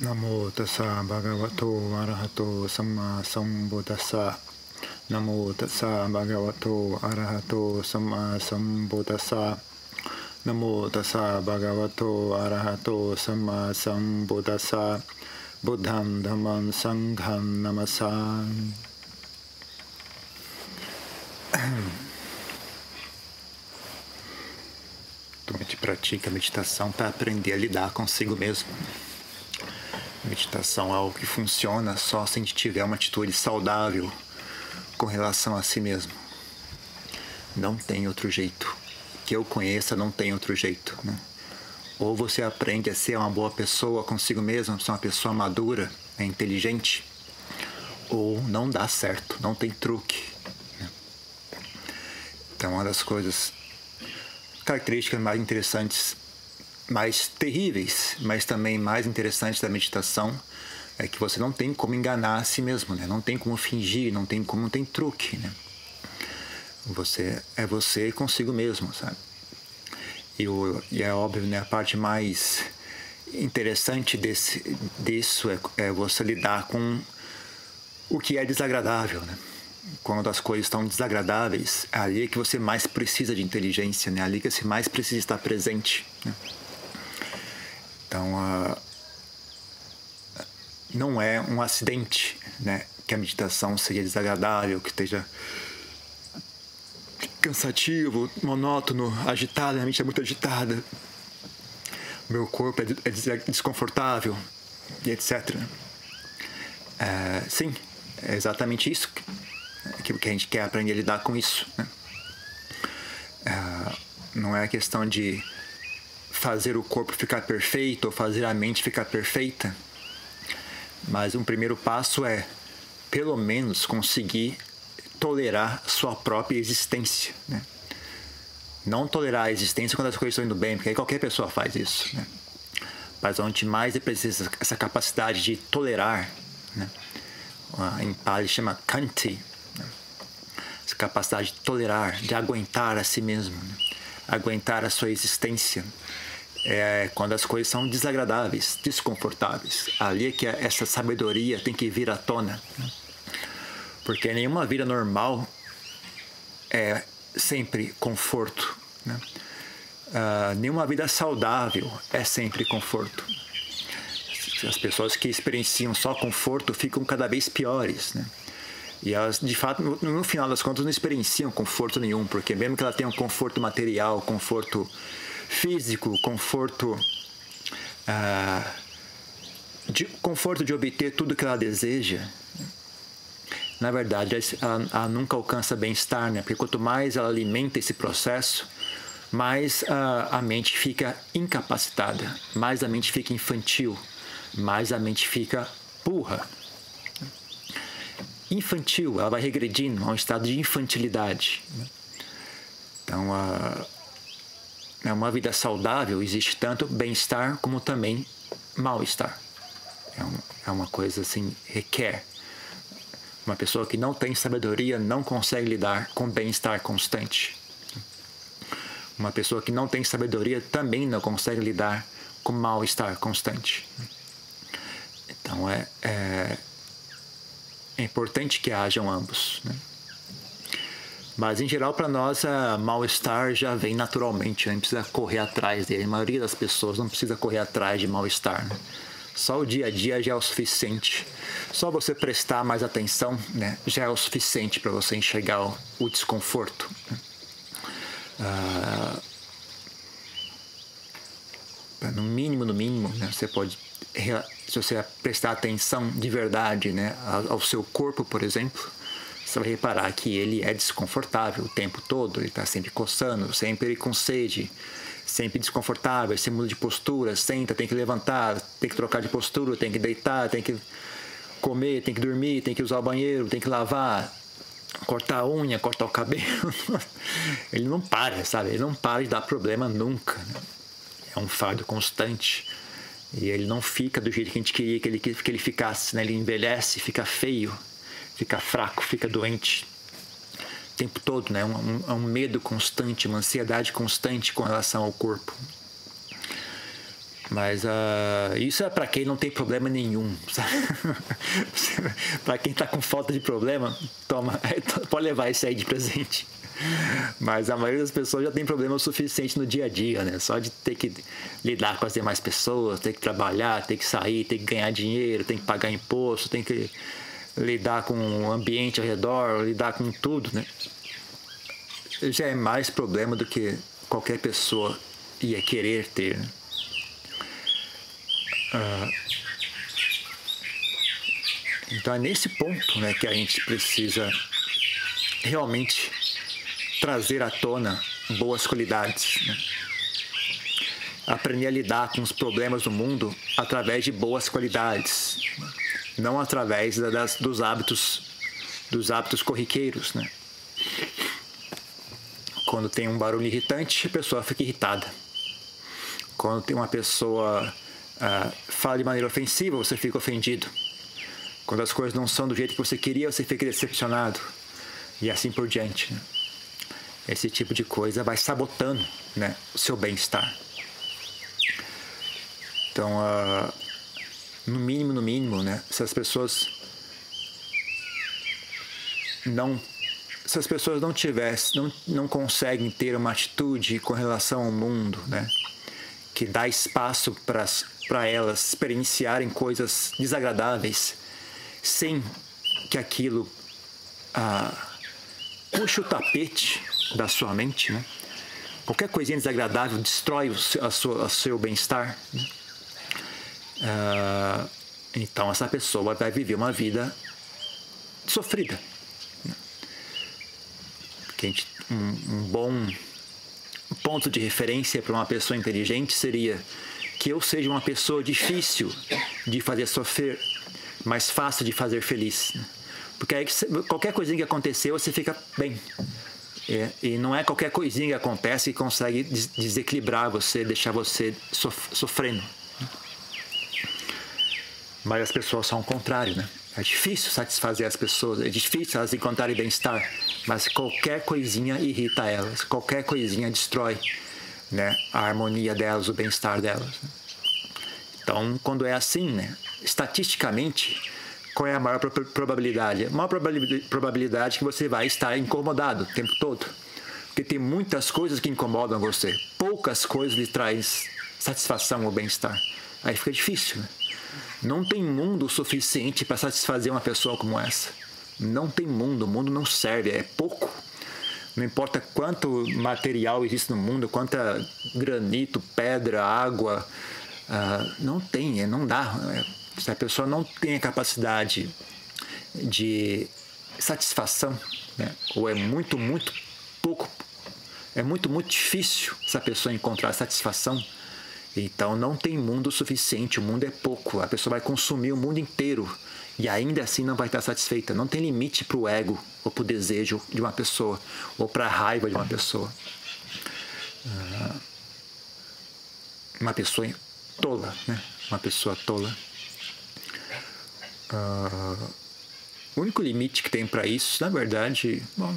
Namo tassa bhagavato arahato samma sambuddhassa. Namo tassa bhagavato arahato samma sambuddhassa. Namo tassa bhagavato arahato samma sambuddhassa. Buddham dhammam sangham namasami. Tu pratica meditação para aprender a lidar consigo mesmo. Meditação é algo que funciona só se a gente tiver uma atitude saudável com relação a si mesmo. Não tem outro jeito. Que eu conheça, não tem outro jeito. Né? Ou você aprende a ser uma boa pessoa consigo mesmo, ser uma pessoa madura, né, inteligente, ou não dá certo, não tem truque. Né? Então, uma das coisas, características mais interessantes mais terríveis, mas também mais interessantes da meditação é que você não tem como enganar a si mesmo, né? Não tem como fingir, não tem como, não tem truque, né? Você é você consigo mesmo, sabe? E, o, e é óbvio, né? A parte mais interessante desse, disso é, é você lidar com o que é desagradável, né? Quando as coisas estão desagradáveis, é ali que você mais precisa de inteligência, né? É ali que você mais precisa estar presente, né? Então, uh, não é um acidente né, que a meditação seja desagradável, que esteja cansativo, monótono, agitado, a mente é muito agitada, meu corpo é, é desconfortável e etc. É, sim, é exatamente isso que, que a gente quer aprender a lidar com isso. Né? É, não é questão de fazer o corpo ficar perfeito ou fazer a mente ficar perfeita. Mas um primeiro passo é, pelo menos, conseguir tolerar sua própria existência. Né? Não tolerar a existência quando as coisas estão indo bem, porque aí qualquer pessoa faz isso. Né? Mas onde mais é preciso essa capacidade de tolerar, né? em Pali chama kanti, né? essa capacidade de tolerar, de aguentar a si mesmo, né? Aguentar a sua existência é quando as coisas são desagradáveis, desconfortáveis. Ali é que essa sabedoria tem que vir à tona. Né? Porque nenhuma vida normal é sempre conforto. Né? Uh, nenhuma vida saudável é sempre conforto. As pessoas que experienciam só conforto ficam cada vez piores. Né? E elas, de fato, no, final das contas, não experienciam conforto nenhum, porque mesmo que ela tenha um conforto material, conforto físico, conforto, ah, de, conforto de obter tudo que ela deseja, na verdade ela, ela nunca alcança bem-estar, né? Porque quanto mais ela alimenta esse processo, mais a mente fica incapacitada, mais a mente fica infantil, mais a mente fica burra. Infantil, ela vai regredindo a um estado de infantilidade. Então, a, é uma vida saudável existe tanto bem-estar como também mal-estar. É, um, é uma coisa assim, requer. Uma pessoa que não tem sabedoria não consegue lidar com bem-estar constante. Uma pessoa que não tem sabedoria também não consegue lidar com mal-estar constante. Então é, é, é importante que hajam ambos. Né? Mas em geral, para nós, a mal-estar já vem naturalmente, né? não precisa correr atrás dele. A maioria das pessoas não precisa correr atrás de mal-estar. Né? Só o dia a dia já é o suficiente. Só você prestar mais atenção né? já é o suficiente para você enxergar o, o desconforto. Né? No mínimo, no mínimo, né? você pode, se você prestar atenção de verdade né? ao seu corpo, por exemplo, você vai reparar que ele é desconfortável o tempo todo, ele está sempre coçando, sempre com sede, sempre desconfortável, se muda de postura, senta, tem que levantar, tem que trocar de postura, tem que deitar, tem que comer, tem que dormir, tem que usar o banheiro, tem que lavar, cortar a unha, cortar o cabelo. ele não para, sabe? Ele não para de dar problema nunca. Né? É um fardo constante. E ele não fica do jeito que a gente queria que ele, que ele ficasse, né? Ele envelhece, fica feio fica fraco, fica doente o tempo todo, né? Um, um, é um medo constante, uma ansiedade constante com relação ao corpo. Mas uh, isso é para quem não tem problema nenhum. para quem está com falta de problema, toma, pode levar isso aí de presente. Mas a maioria das pessoas já tem problema o suficiente no dia a dia, né? Só de ter que lidar com as demais pessoas, ter que trabalhar, ter que sair, ter que ganhar dinheiro, tem que pagar imposto, tem que lidar com o ambiente ao redor, lidar com tudo, né? Já é mais problema do que qualquer pessoa ia querer ter. Né? Ah, então é nesse ponto né, que a gente precisa realmente trazer à tona boas qualidades. Né? Aprender a lidar com os problemas do mundo através de boas qualidades, não através das, dos hábitos dos hábitos corriqueiros. Né? Quando tem um barulho irritante, a pessoa fica irritada. Quando tem uma pessoa uh, fala de maneira ofensiva, você fica ofendido. Quando as coisas não são do jeito que você queria, você fica decepcionado. E assim por diante. Né? Esse tipo de coisa vai sabotando né, o seu bem-estar. Então, uh, no mínimo, no mínimo, né, se as pessoas não se as pessoas não tivessem, não, não conseguem ter uma atitude com relação ao mundo, né, que dá espaço para elas experienciarem coisas desagradáveis, sem que aquilo ah, puxe o tapete da sua mente, né? Qualquer coisinha desagradável destrói o seu, a sua, o seu bem-estar. Né? Uh, então essa pessoa vai viver uma vida sofrida. Né? Gente, um, um bom ponto de referência para uma pessoa inteligente seria que eu seja uma pessoa difícil de fazer sofrer, mas fácil de fazer feliz. Né? Porque aí qualquer coisinha que acontecer, você fica bem. É, e não é qualquer coisinha que acontece que consegue desequilibrar você, deixar você sofrendo. Mas as pessoas são o contrário, né? É difícil satisfazer as pessoas, é difícil elas encontrarem bem-estar, mas qualquer coisinha irrita elas, qualquer coisinha destrói né, a harmonia delas, o bem-estar delas. Então, quando é assim, né, estatisticamente, qual é a maior probabilidade? A maior probabilidade que você vai estar incomodado o tempo todo. Porque tem muitas coisas que incomodam você. Poucas coisas lhe traz satisfação ou bem-estar. Aí fica difícil. Né? Não tem mundo suficiente para satisfazer uma pessoa como essa. Não tem mundo. O mundo não serve. É pouco. Não importa quanto material existe no mundo, quanta granito, pedra, água. Uh, não tem, é, não dá. É se a pessoa não tem a capacidade de satisfação, né? ou é muito, muito pouco, é muito, muito difícil essa pessoa encontrar satisfação, então não tem mundo suficiente, o mundo é pouco, a pessoa vai consumir o mundo inteiro e ainda assim não vai estar satisfeita. Não tem limite para o ego ou para o desejo de uma pessoa ou para a raiva de uma pessoa. Ah, uma pessoa tola, né? Uma pessoa tola. Uh, o único limite que tem para isso, na verdade, bom,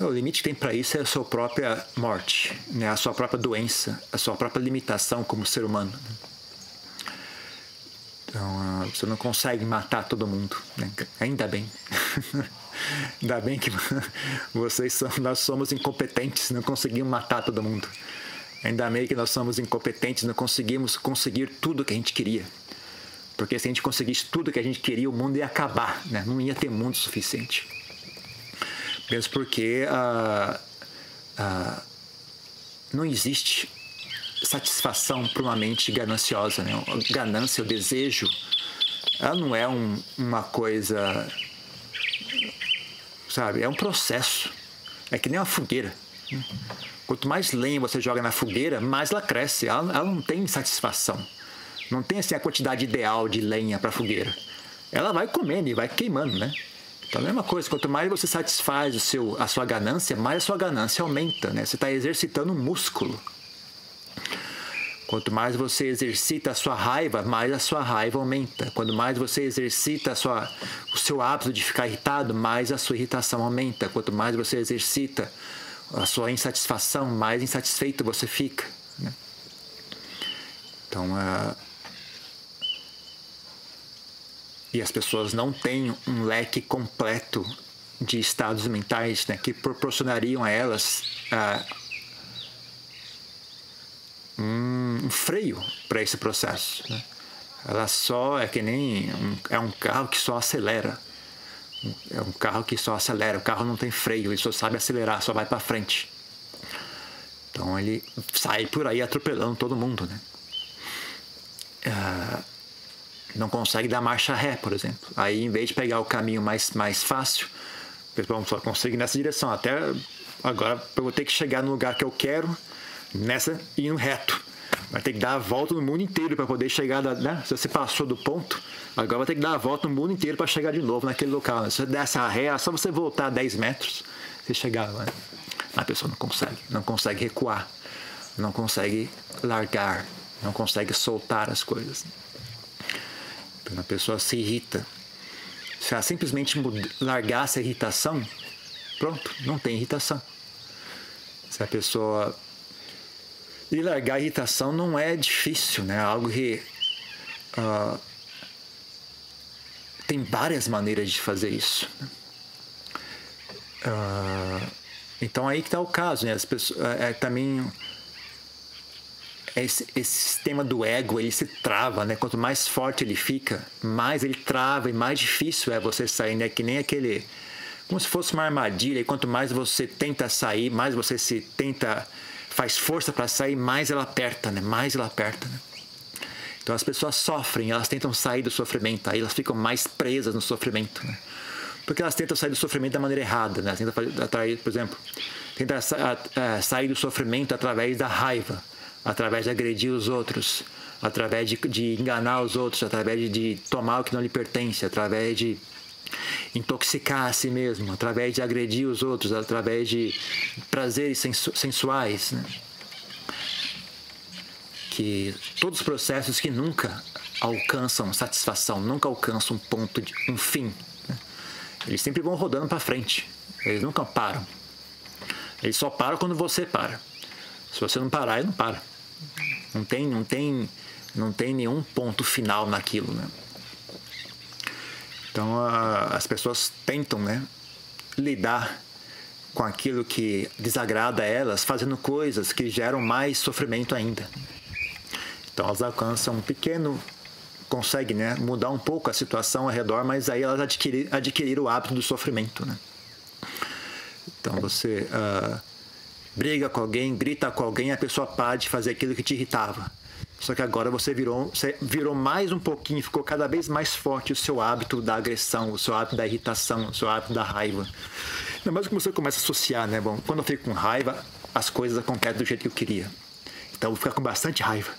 o limite que tem para isso é a sua própria morte, né? a sua própria doença, a sua própria limitação como ser humano. Né? Então, uh, você não consegue matar todo mundo, né? ainda bem. ainda bem que vocês são, nós somos incompetentes, não conseguimos matar todo mundo. Ainda bem que nós somos incompetentes, não conseguimos conseguir tudo que a gente queria. Porque se a gente conseguisse tudo que a gente queria, o mundo ia acabar, né? não ia ter mundo suficiente. Mesmo porque ah, ah, não existe satisfação para uma mente gananciosa. Né? Ganância, o desejo, ela não é um, uma coisa. Sabe? É um processo. É que nem uma fogueira. Quanto mais lenha você joga na fogueira, mais ela cresce. Ela, ela não tem satisfação. Não tem assim a quantidade ideal de lenha para fogueira. Ela vai comendo e vai queimando, né? Então a mesma coisa, quanto mais você satisfaz o seu, a sua ganância, mais a sua ganância aumenta, né? Você está exercitando um músculo. Quanto mais você exercita a sua raiva, mais a sua raiva aumenta. Quanto mais você exercita sua, o seu hábito de ficar irritado, mais a sua irritação aumenta. Quanto mais você exercita a sua insatisfação, mais insatisfeito você fica. Né? Então, uh, e as pessoas não têm um leque completo de estados mentais né, que proporcionariam a elas uh, um, freio para esse processo. Né? Ela só é que nem um, é um carro que só acelera. É um carro que só acelera. O carro não tem freio, ele só sabe acelerar, só vai para frente. Então ele sai por aí atropelando todo mundo, né? Uh, não consegue dar marcha ré, por exemplo. Aí, em vez de pegar o caminho mais, mais fácil, pessoal só consegue ir nessa direção. Até agora eu vou ter que chegar no lugar que eu quero, nessa indo reto. Vai ter que dar a volta no mundo inteiro para poder chegar. Da, né? Se você passou do ponto, agora vai ter que dar a volta no mundo inteiro para chegar de novo naquele local. Se você der essa ré, é só você voltar 10 metros, você chegar lá. A pessoa não consegue, não consegue recuar, não consegue largar, não consegue soltar as coisas. Então a pessoa se irrita. Se ela simplesmente largar essa irritação, pronto, não tem irritação. Se a pessoa. E largar a irritação não é difícil, né? Algo que. Uh, tem várias maneiras de fazer isso. Uh, então aí que está o caso, né? As pessoas, é, é também esse, esse sistema do ego ele se trava, né? Quanto mais forte ele fica, mais ele trava e mais difícil é você sair, né? Que nem aquele como se fosse uma armadilha. E quanto mais você tenta sair, mais você se tenta faz força para sair, mais ela aperta, né? Mais ela aperta. Né? Então as pessoas sofrem, elas tentam sair do sofrimento, aí elas ficam mais presas no sofrimento, né? Porque elas tentam sair do sofrimento da maneira errada, né? Tentam atrair, por exemplo, tentam sair do sofrimento através da raiva através de agredir os outros, através de, de enganar os outros, através de, tomar o que não lhe pertence, através de intoxicar a si mesmo, através de agredir os outros, através de prazeres sensu sensuais. Né? Que todos os processos que nunca alcançam satisfação, nunca alcançam um ponto, de, um fim. Né? Eles sempre vão rodando para frente, eles nunca param. Eles só param quando você para. Se você não parar, ele não para. Não tem, não tem, não tem nenhum ponto final naquilo, né? Então a, as pessoas tentam, né, lidar com aquilo que desagrada a elas, fazendo coisas que geram mais sofrimento ainda. Então elas alcançam um pequeno, conseguem, né, mudar um pouco a situação ao redor, mas aí elas adquirir, adquiriram o hábito do sofrimento, né? Então você uh, briga com alguém, grita com alguém, a pessoa para de fazer aquilo que te irritava. Só que agora você virou, você virou mais um pouquinho, ficou cada vez mais forte o seu hábito da agressão, o seu hábito da irritação, o seu hábito da raiva. Ainda mais que você começa a associar, né? Bom, quando eu fico com raiva, as coisas acontecem do jeito que eu queria. Então eu vou ficar com bastante raiva.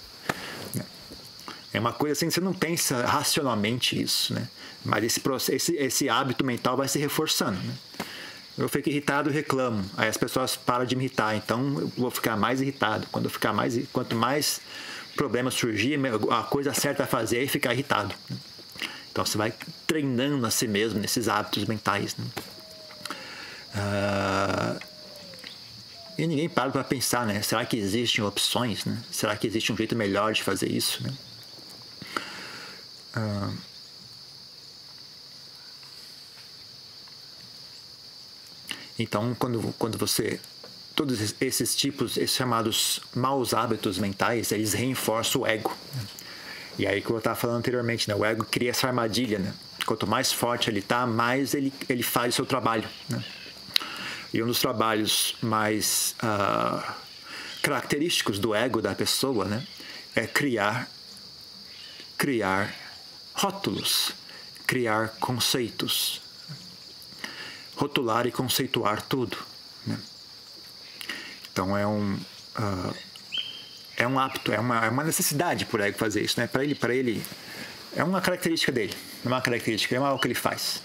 É uma coisa assim, você não pensa racionalmente isso, né? Mas esse, esse, esse hábito mental vai se reforçando, né? Eu fico irritado e reclamo. Aí as pessoas param de me irritar, então eu vou ficar mais irritado. Quando eu ficar mais, quanto mais problemas surgir, a coisa certa a fazer é ficar irritado. Então você vai treinando a si mesmo nesses hábitos mentais. Né? Uh, e ninguém para para pensar, né? Será que existem opções? Né? Será que existe um jeito melhor de fazer isso? Né? Uh, Então, quando, quando você. Todos esses tipos, esses chamados maus hábitos mentais, eles reforçam o ego. E aí, como eu estava falando anteriormente, né? o ego cria essa armadilha. Né? Quanto mais forte ele está, mais ele, ele faz o seu trabalho. Né? E um dos trabalhos mais uh, característicos do ego da pessoa né? é criar, criar rótulos, criar conceitos, rotular e conceituar tudo. Né? Então é um uh, é um hábito, é uma, é uma necessidade por ego fazer isso, né? Para ele, para ele é uma característica dele, é uma característica, é algo que ele faz.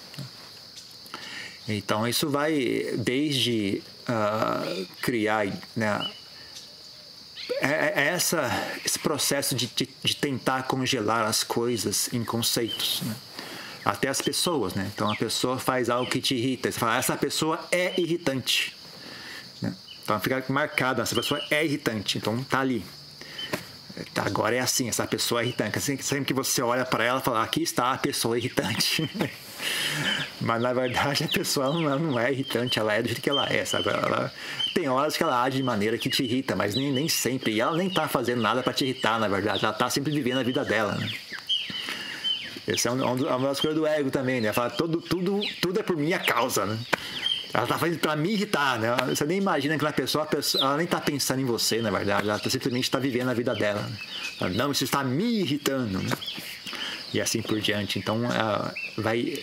Então isso vai desde uh, criar, né? É, é, essa, esse processo de, de, de, tentar congelar as coisas em conceitos. Né? Até as pessoas, né? Então a pessoa faz algo que te irrita, você fala, essa pessoa é irritante. Né? Então fica marcada, essa pessoa é irritante, então tá ali. Tá, agora é assim, essa pessoa é irritante. Sempre que você olha para ela, fala, aqui está a pessoa irritante. Mas na verdade a pessoa não, não, é irritante, ela é do jeito que ela é, sabe? Ela, tem horas que ela age de maneira que te irrita, mas nem, nem sempre. E ela nem tá fazendo nada para te irritar, na verdade. Ela tá sempre vivendo a vida dela, né? Essa é uma das coisas do ego também, né? Fala, tudo, tudo, tudo é por minha causa, né? Ela tá fazendo pra me irritar, né? Você nem imagina que a pessoa, ela nem tá pensando em você, na verdade. Ela tá, simplesmente está vivendo a vida dela. Né? Não, isso está me irritando, né? E assim por diante. Então, vai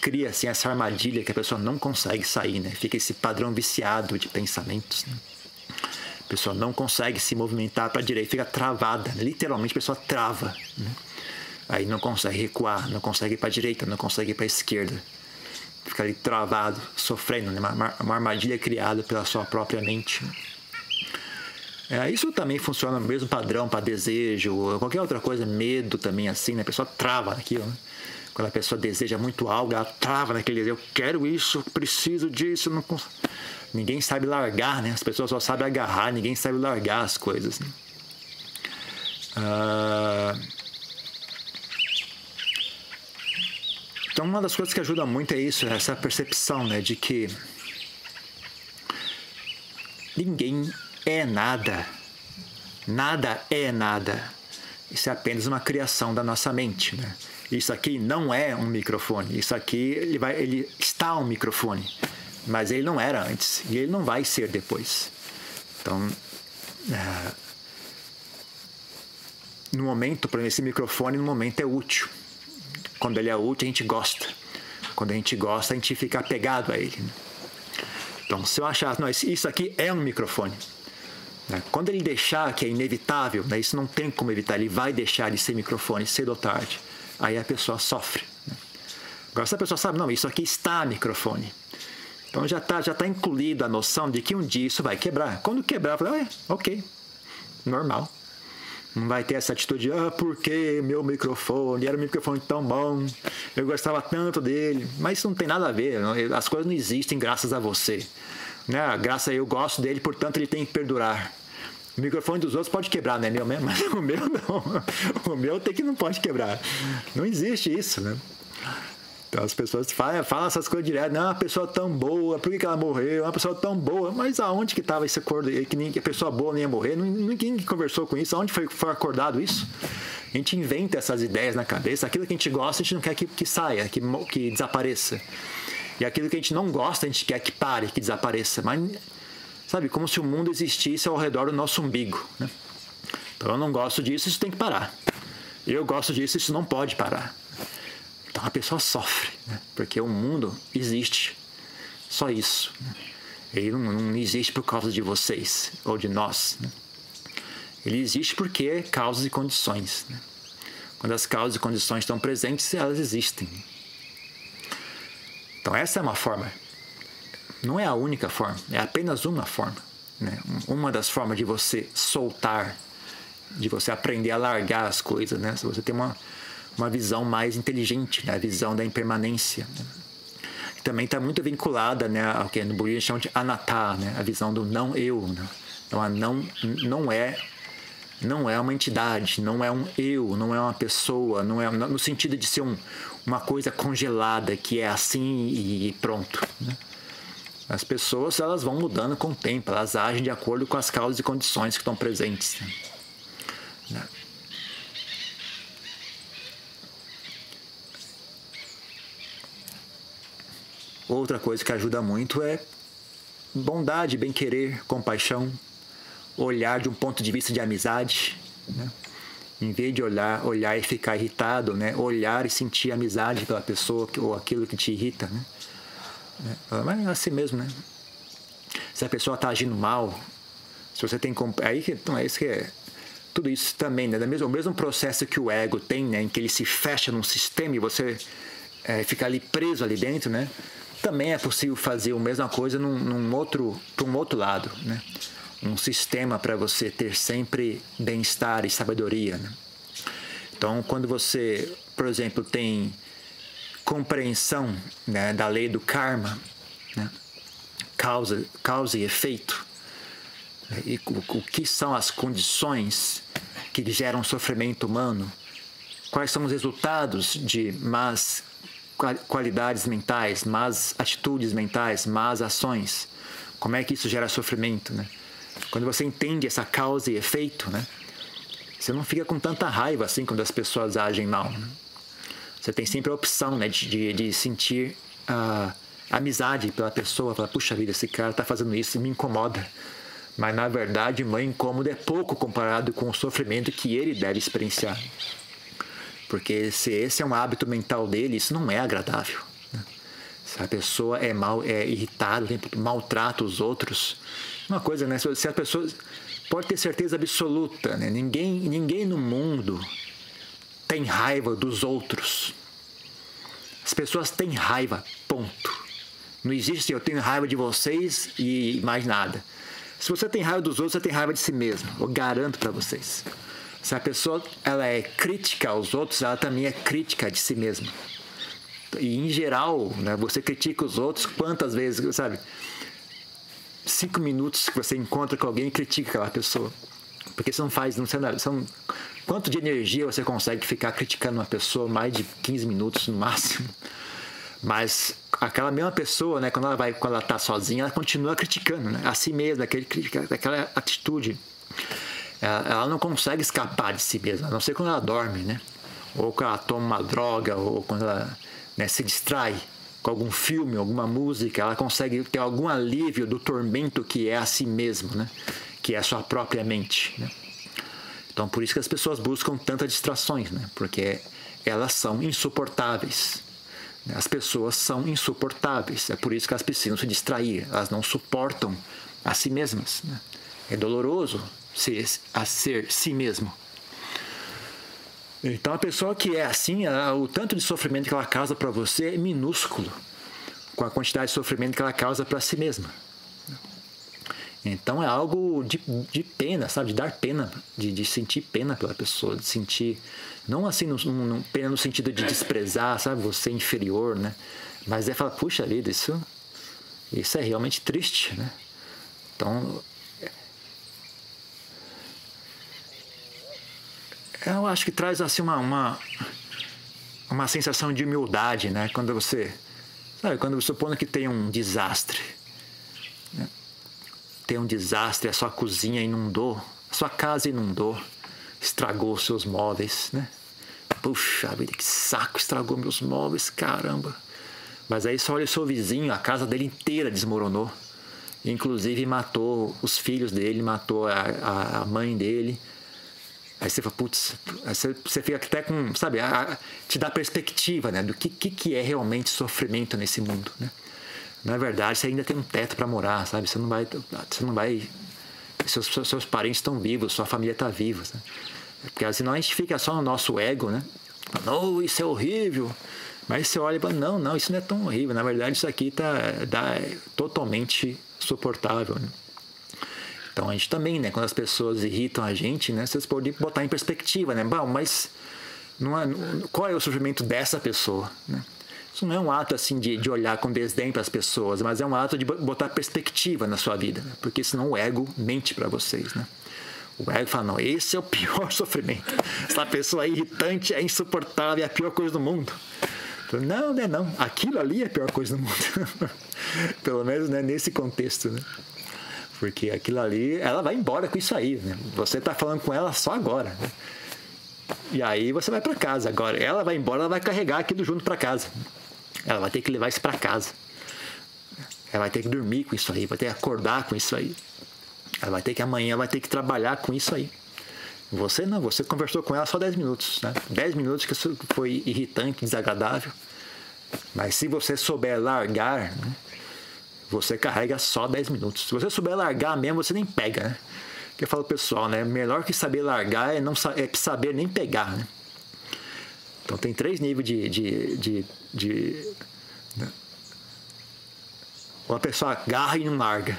cria assim essa armadilha que a pessoa não consegue sair, né? Fica esse padrão viciado de pensamentos. Né? A pessoa não consegue se movimentar para direita, fica travada, literalmente a pessoa trava. Né? Aí não consegue recuar, não consegue ir para a direita, não consegue ir para a esquerda. Fica ali travado, sofrendo, né? uma, uma armadilha criada pela sua própria mente. É, isso também funciona no mesmo padrão para desejo, qualquer outra coisa, medo também assim, né? A pessoa trava naquilo, né? Quando a pessoa deseja muito algo, ela trava naquele desejo. Eu quero isso, eu preciso disso. Não Ninguém sabe largar, né? As pessoas só sabem agarrar, ninguém sabe largar as coisas. Né? Ah... Então, uma das coisas que ajuda muito é isso, essa percepção né, de que ninguém é nada. Nada é nada. Isso é apenas uma criação da nossa mente. Né? Isso aqui não é um microfone. Isso aqui ele, vai, ele está um microfone, mas ele não era antes e ele não vai ser depois. Então, é, no momento, para esse microfone, no momento é útil. Quando ele é útil, a gente gosta. Quando a gente gosta, a gente fica apegado a ele. Né? Então, se eu achar, não, isso aqui é um microfone. Né? Quando ele deixar que é inevitável, né, isso não tem como evitar, ele vai deixar de ser microfone cedo ou tarde aí a pessoa sofre. Né? Agora, se a pessoa sabe, não, isso aqui está microfone. Então já está já tá incluída a noção de que um dia isso vai quebrar. Quando quebrar, fala, é, ok, normal. Não vai ter essa atitude, ah, porque meu microfone era um microfone tão bom, eu gostava tanto dele. Mas isso não tem nada a ver, as coisas não existem graças a você. Né? Graças a eu gosto dele, portanto ele tem que perdurar. O microfone dos outros pode quebrar, né? Meu mesmo, mas o meu não. O meu tem que não pode quebrar. Não existe isso, né? As pessoas falam, falam essas coisas direto, não, uma pessoa tão boa, por que, que ela morreu? Uma pessoa tão boa, mas aonde que estava esse acordo que, nem, que a pessoa boa nem ia morrer? Ninguém conversou com isso, aonde foi, foi acordado isso? A gente inventa essas ideias na cabeça, aquilo que a gente gosta, a gente não quer que, que saia, que, que desapareça. E aquilo que a gente não gosta, a gente quer que pare, que desapareça. Mas sabe, como se o mundo existisse ao redor do nosso umbigo. Né? Então eu não gosto disso, isso tem que parar. Eu gosto disso, isso não pode parar. Então a pessoa sofre, né? porque o mundo existe. Só isso. Né? Ele não, não, existe por causa de vocês ou de nós. Né? Ele existe porque causas e condições. Né? Quando as causas e condições estão presentes, elas existem. Então essa é uma forma não é a única forma, é apenas uma forma. Né? Uma das formas de você soltar, de você aprender a largar as coisas, né? Se você tem uma, uma visão mais inteligente, né? a visão da impermanência. Né? Também está muito vinculada né, ao que no budismo chamam de anatta, né? a visão do não eu. Né? Então, a não, não é não é uma entidade, não é um eu, não é uma pessoa, não é no sentido de ser um, uma coisa congelada que é assim e pronto. Né? As pessoas elas vão mudando com o tempo, elas agem de acordo com as causas e condições que estão presentes. Né? Outra coisa que ajuda muito é bondade, bem-querer, compaixão, olhar de um ponto de vista de amizade. Né? Em vez de olhar, olhar e ficar irritado, né? olhar e sentir amizade pela pessoa ou aquilo que te irrita. Né? Né? Mas é assim mesmo, né? Se a pessoa está agindo mal, se você tem. Aí que, então, é isso que é. Tudo isso também, né? O mesmo processo que o ego tem, né? Em que ele se fecha num sistema e você é, fica ali preso ali dentro, né? Também é possível fazer a mesma coisa num, num outro, para um outro lado, né? Um sistema para você ter sempre bem-estar e sabedoria, né? Então, quando você, por exemplo, tem compreensão né, da lei do karma, né, causa, causa e efeito, e o, o que são as condições que geram sofrimento humano, quais são os resultados de más qualidades mentais, más atitudes mentais, más ações, como é que isso gera sofrimento, né? Quando você entende essa causa e efeito, né? Você não fica com tanta raiva assim quando as pessoas agem mal. Né? Você tem sempre a opção né, de, de sentir a amizade pela pessoa, falar, puxa vida, esse cara está fazendo isso e me incomoda. Mas na verdade, o meu incômodo é pouco comparado com o sofrimento que ele deve experienciar. Porque se esse é um hábito mental dele, isso não é agradável. Né? Se a pessoa é mal, é irritada, maltrata os outros, uma coisa, né? Se a pessoa pode ter certeza absoluta, né? Ninguém, ninguém no mundo tem raiva dos outros. As pessoas têm raiva, ponto. Não existe eu tenho raiva de vocês e mais nada. Se você tem raiva dos outros, você tem raiva de si mesmo. Eu garanto para vocês. Se a pessoa ela é crítica aos outros, ela também é crítica de si mesma. E em geral, né, você critica os outros quantas vezes, sabe? Cinco minutos que você encontra com alguém critica aquela pessoa. Porque você não faz, não, são, quanto de energia você consegue ficar criticando uma pessoa mais de 15 minutos no máximo? Mas aquela mesma pessoa, né, quando ela vai, quando ela tá sozinha, ela continua criticando, né, a si mesma, aquele, aquela atitude. Ela, não consegue escapar de si mesma, a não ser quando ela dorme, né? Ou quando ela toma uma droga, ou quando ela né, se distrai com algum filme, alguma música, ela consegue ter algum alívio do tormento que é a si mesmo, né? Que é a sua própria mente, né? Então, por isso que as pessoas buscam tantas distrações, né? Porque elas são insuportáveis. As pessoas são insuportáveis, é por isso que elas precisam se distrair, elas não suportam a si mesmas. Né? É doloroso a ser si mesmo. Então, a pessoa que é assim, o tanto de sofrimento que ela causa para você é minúsculo com a quantidade de sofrimento que ela causa para si mesma. Então é algo de, de pena, sabe? De dar pena, de, de sentir pena pela pessoa, de sentir não assim, no, no, pena no sentido de desprezar, sabe? Você é inferior, né? Mas é falar, puxa vida, isso, isso é realmente triste, né? Então, eu acho que traz assim uma, uma, uma sensação de humildade, né? Quando você, sabe, quando supõe que tem um desastre, né? tem um desastre, a sua cozinha inundou, a sua casa inundou, estragou seus móveis, né? Puxa vida, que saco, estragou meus móveis, caramba. Mas aí só olha o seu vizinho, a casa dele inteira desmoronou. Inclusive matou os filhos dele, matou a, a mãe dele. Aí você fala, putz, você, você fica até com, sabe, a, te dá perspectiva, né, do que, que, que é realmente sofrimento nesse mundo, né? Na verdade, você ainda tem um teto para morar, sabe? Você não vai, você não vai seus, seus parentes estão vivos, sua família está viva. Né? Porque senão a gente fica só no nosso ego, né? Não, isso é horrível. Mas você olha e fala, não, não, isso não é tão horrível. Na verdade, isso aqui tá, tá totalmente suportável. Né? Então a gente também, né? Quando as pessoas irritam a gente, né? Vocês podem botar em perspectiva, né? Bom, mas não é, qual é o sofrimento dessa pessoa, né? Isso não é um ato assim de, de olhar com desdém para as pessoas, mas é um ato de botar perspectiva na sua vida, né? porque senão o ego mente para vocês, né? O ego fala, não, esse é o pior sofrimento. Essa pessoa é irritante, é insuportável, é a pior coisa do mundo. Não, né, não. Aquilo ali é a pior coisa do mundo. Pelo menos né, nesse contexto, né? Porque aquilo ali, ela vai embora com isso aí, né? Você está falando com ela só agora, né? E aí você vai para casa. Agora, ela vai embora, ela vai carregar aquilo junto para casa. Ela vai ter que levar isso para casa. Ela vai ter que dormir com isso aí, vai ter que acordar com isso aí. Ela vai ter que amanhã vai ter que trabalhar com isso aí. Você não, você conversou com ela só 10 minutos, né? 10 minutos que foi irritante, desagradável. Mas se você souber largar, né? Você carrega só 10 minutos. Se você souber largar mesmo, você nem pega, né? Que eu falo pessoal, né? Melhor que saber largar é não é saber nem pegar, né? Então tem três níveis de. de, de, de né? Uma pessoa agarra e não larga.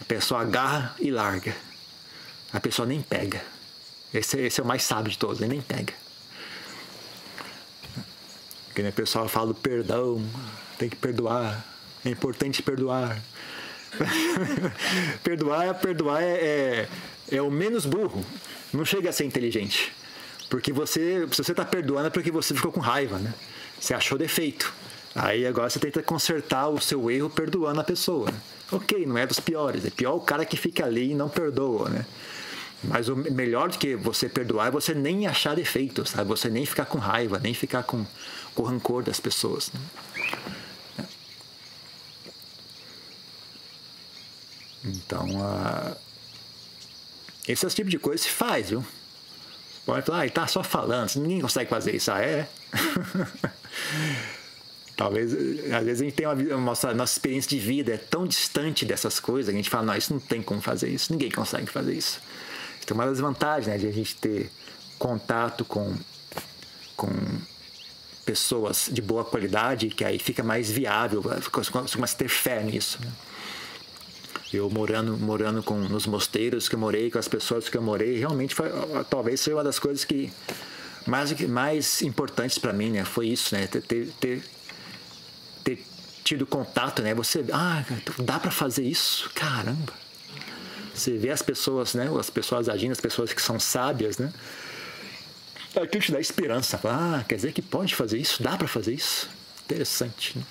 A pessoa agarra e larga. A pessoa nem pega. Esse, esse é o mais sábio de todos, ele nem pega. Porque né, o pessoal fala perdão, tem que perdoar, é importante perdoar. perdoar, perdoar é, é, é o menos burro. Não chega a ser inteligente. Porque você, se você está perdoando é porque você ficou com raiva, né? Você achou defeito. Aí agora você tenta consertar o seu erro perdoando a pessoa. Ok, não é dos piores. É pior o cara que fica ali e não perdoa, né? Mas o melhor do que você perdoar é você nem achar defeitos, sabe? Você nem ficar com raiva, nem ficar com, com rancor das pessoas. Né? Então, uh, esse é o tipo de coisa que se faz, viu? Pode falar, ah, tá só falando, ninguém consegue fazer isso. Ah, é? Talvez, às vezes a gente tem uma, nossa, nossa experiência de vida é tão distante dessas coisas, a gente fala, não, isso não tem como fazer isso, ninguém consegue fazer isso. É uma das vantagens né, de a gente ter contato com, com pessoas de boa qualidade, que aí fica mais viável, você começa a ter fé nisso. Né? Eu morando, morando com, nos mosteiros que eu morei, com as pessoas que eu morei, realmente foi, talvez foi uma das coisas que mais, mais importantes para mim, né? Foi isso, né? Ter, ter, ter, ter tido contato, né? Você, ah, dá para fazer isso? Caramba! Você vê as pessoas, né? As pessoas agindo, as pessoas que são sábias, né? Aquilo te dá esperança. Ah, quer dizer que pode fazer isso? Dá para fazer isso? Interessante, né?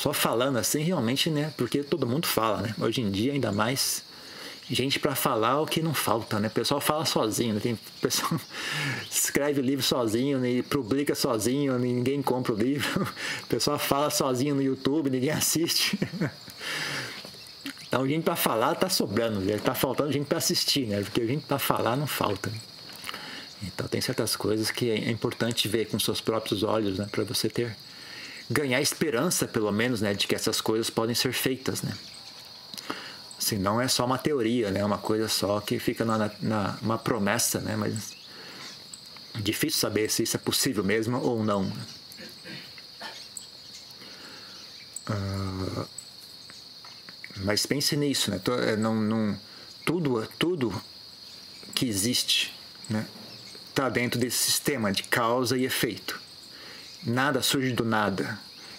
Só falando assim, realmente, né? Porque todo mundo fala, né? Hoje em dia, ainda mais gente para falar o que não falta, né? O pessoal fala sozinho, né? Tem pessoal escreve livro sozinho, né? publica sozinho, ninguém compra o livro. O pessoal fala sozinho no YouTube, ninguém assiste. Então, gente para falar tá sobrando, né? tá faltando gente para assistir, né? Porque gente para falar não falta. Então, tem certas coisas que é importante ver com seus próprios olhos, né? Para você ter ganhar esperança, pelo menos, né, de que essas coisas podem ser feitas, né? Se não é só uma teoria, né, uma coisa só que fica na, na uma promessa, né, mas difícil saber se isso é possível mesmo ou não. Uh, mas pense nisso, né? É, não, não, tudo, tudo que existe, né, está dentro desse sistema de causa e efeito. Nada surge do nada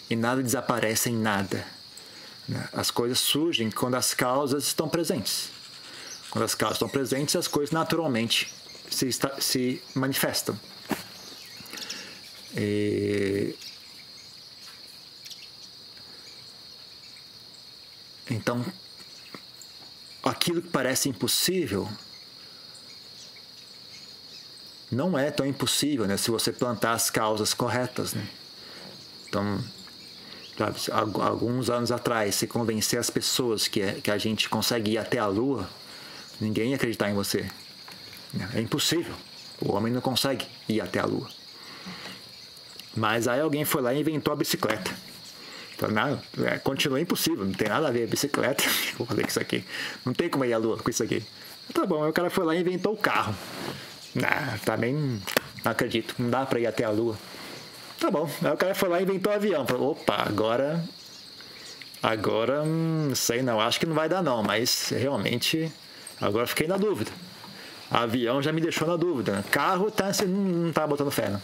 e nada desaparece em nada. Né? As coisas surgem quando as causas estão presentes. Quando as causas estão presentes, as coisas naturalmente se, se manifestam. E... Então, aquilo que parece impossível não é tão impossível, né? Se você plantar as causas corretas, né? Então, sabe, alguns anos atrás, se convencer as pessoas que, é, que a gente consegue ir até a Lua, ninguém ia acreditar em você. É impossível. O homem não consegue ir até a Lua. Mas aí alguém foi lá e inventou a bicicleta. Falei, não, é, continua impossível, não tem nada a ver a bicicleta. Vou fazer isso aqui. Não tem como ir à Lua com isso aqui. Tá bom, aí o cara foi lá e inventou o carro. Ah, também não acredito, não dá para ir até a Lua. Tá bom. Aí o cara foi lá e inventou o avião. Falou, opa, agora. Agora, hum, sei não, acho que não vai dar não, mas realmente. Agora fiquei na dúvida. Avião já me deixou na dúvida. Carro tá, você não tá botando fé, não.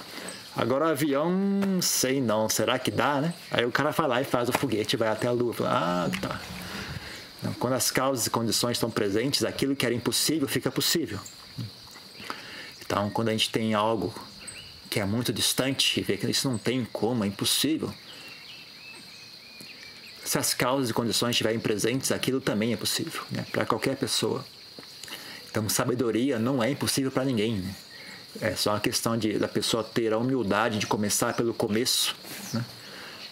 Agora avião, sei não, será que dá, né? Aí o cara vai lá e faz o foguete vai até a lua. Ah, tá. Quando as causas e condições estão presentes, aquilo que era impossível fica possível. Então, quando a gente tem algo que é muito distante e vê que isso não tem como, é impossível. Se as causas e condições estiverem presentes, aquilo também é possível, né? para qualquer pessoa. Então, sabedoria não é impossível para ninguém. Né? É só uma questão de, da pessoa ter a humildade de começar pelo começo, né?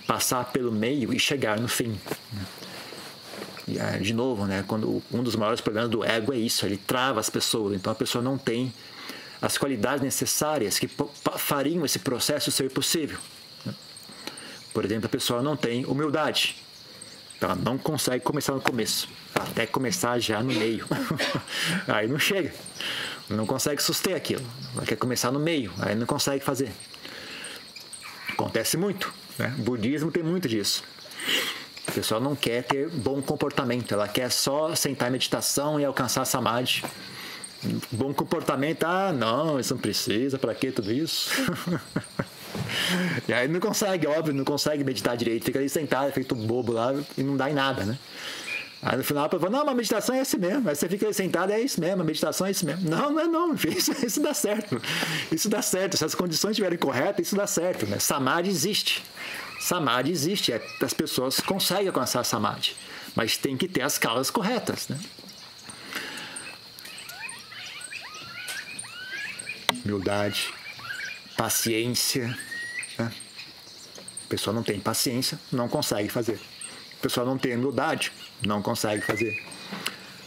passar pelo meio e chegar no fim. Né? E, é, de novo, né? Quando um dos maiores problemas do ego é isso, ele trava as pessoas. Então a pessoa não tem as qualidades necessárias que fariam esse processo ser possível. Por exemplo, a pessoa não tem humildade. Ela não consegue começar no começo, até começar já no meio. aí não chega. Não consegue suster aquilo. Ela quer começar no meio, aí não consegue fazer. Acontece muito. Né? O budismo tem muito disso. A pessoa não quer ter bom comportamento, ela quer só sentar em meditação e alcançar samadhi Bom comportamento, ah, não, isso não precisa, para que tudo isso? e aí não consegue, óbvio, não consegue meditar direito, fica ali sentado, feito bobo lá e não dá em nada, né? Aí no final a pessoa fala, não, mas meditação é esse mesmo. Aí você fica sentado, é isso mesmo, a meditação é isso mesmo. Não, não é não, isso, isso dá certo. Isso dá certo. Se as condições estiverem corretas, isso dá certo. Né? Samadhi existe. Samadhi existe. É, as pessoas conseguem alcançar Samadhi. Mas tem que ter as causas corretas. Né? Humildade, paciência. Né? A pessoa não tem paciência, não consegue fazer. A pessoa não tem humildade, não consegue fazer.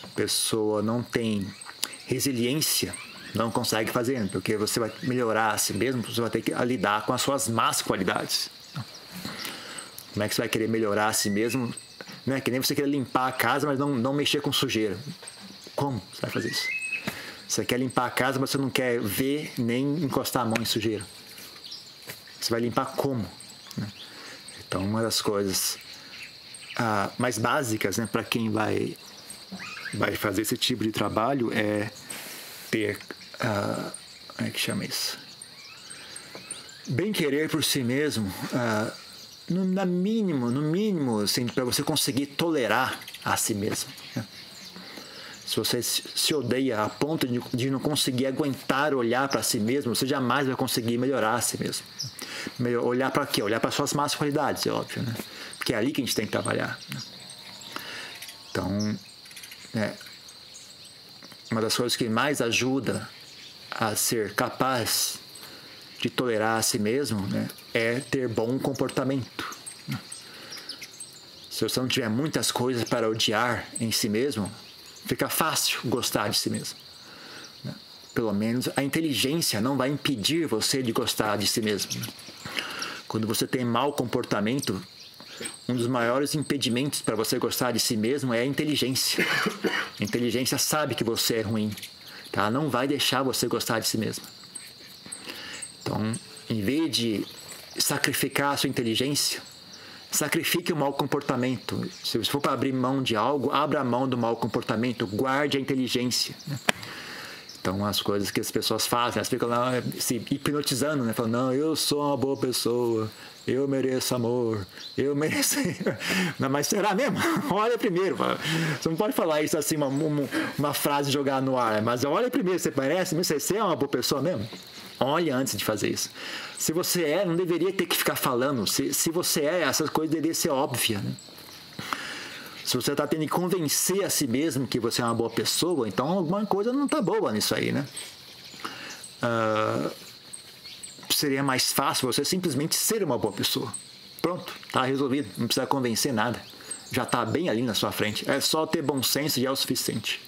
A pessoa não tem resiliência, não consegue fazer, porque você vai melhorar a si mesmo, você vai ter que lidar com as suas más qualidades. Como é que você vai querer melhorar a si mesmo? Não é que nem você querer limpar a casa, mas não, não mexer com sujeira. Como você vai fazer isso? Você quer limpar a casa, mas você não quer ver nem encostar a mão em sujeira. Você vai limpar como? Então, uma das coisas ah, mais básicas né, para quem vai, vai fazer esse tipo de trabalho é ter. Ah, como é que chama isso? Bem querer por si mesmo, ah, no, na mínimo, no mínimo, assim, para você conseguir tolerar a si mesmo. Né? Se você se odeia a ponto de, não conseguir aguentar olhar para si mesmo, você jamais vai conseguir melhorar a si mesmo. Olhar para quê? Olhar para suas más qualidades, é óbvio, né? Porque é ali que a gente tem que trabalhar. Né? Então, é, uma das coisas que mais ajuda a ser capaz de tolerar a si mesmo né, é ter bom comportamento. Né? Se você não tiver muitas coisas para odiar em si mesmo, fica fácil gostar de si mesmo. Né? Pelo menos a inteligência não vai impedir você de gostar de si mesmo. Né? Quando você tem mau comportamento, um dos maiores impedimentos para você gostar de si mesmo é a inteligência. A inteligência sabe que você é ruim, tá? Não vai deixar você gostar de si mesmo. Então, em vez de sacrificar a sua inteligência, sacrifique o mau comportamento. Se for para abrir mão de algo, abra a mão do mau comportamento, guarde a inteligência. Né? Então, as coisas que as pessoas fazem, elas ficam lá se hipnotizando, né? Falando, não, eu sou uma boa pessoa, eu mereço amor, eu mereço. Não, mas será mesmo? Olha primeiro. Você não pode falar isso assim, uma, uma, uma frase jogar no ar, mas olha primeiro, você parece, você é uma boa pessoa mesmo? Olhe antes de fazer isso. Se você é, não deveria ter que ficar falando. Se, se você é, essas coisas deveriam ser óbvias. Né? Se você está tendo que convencer a si mesmo que você é uma boa pessoa, então alguma coisa não está boa nisso aí, né? Uh, seria mais fácil você simplesmente ser uma boa pessoa. Pronto, está resolvido. Não precisa convencer nada. Já está bem ali na sua frente. É só ter bom senso e é o suficiente.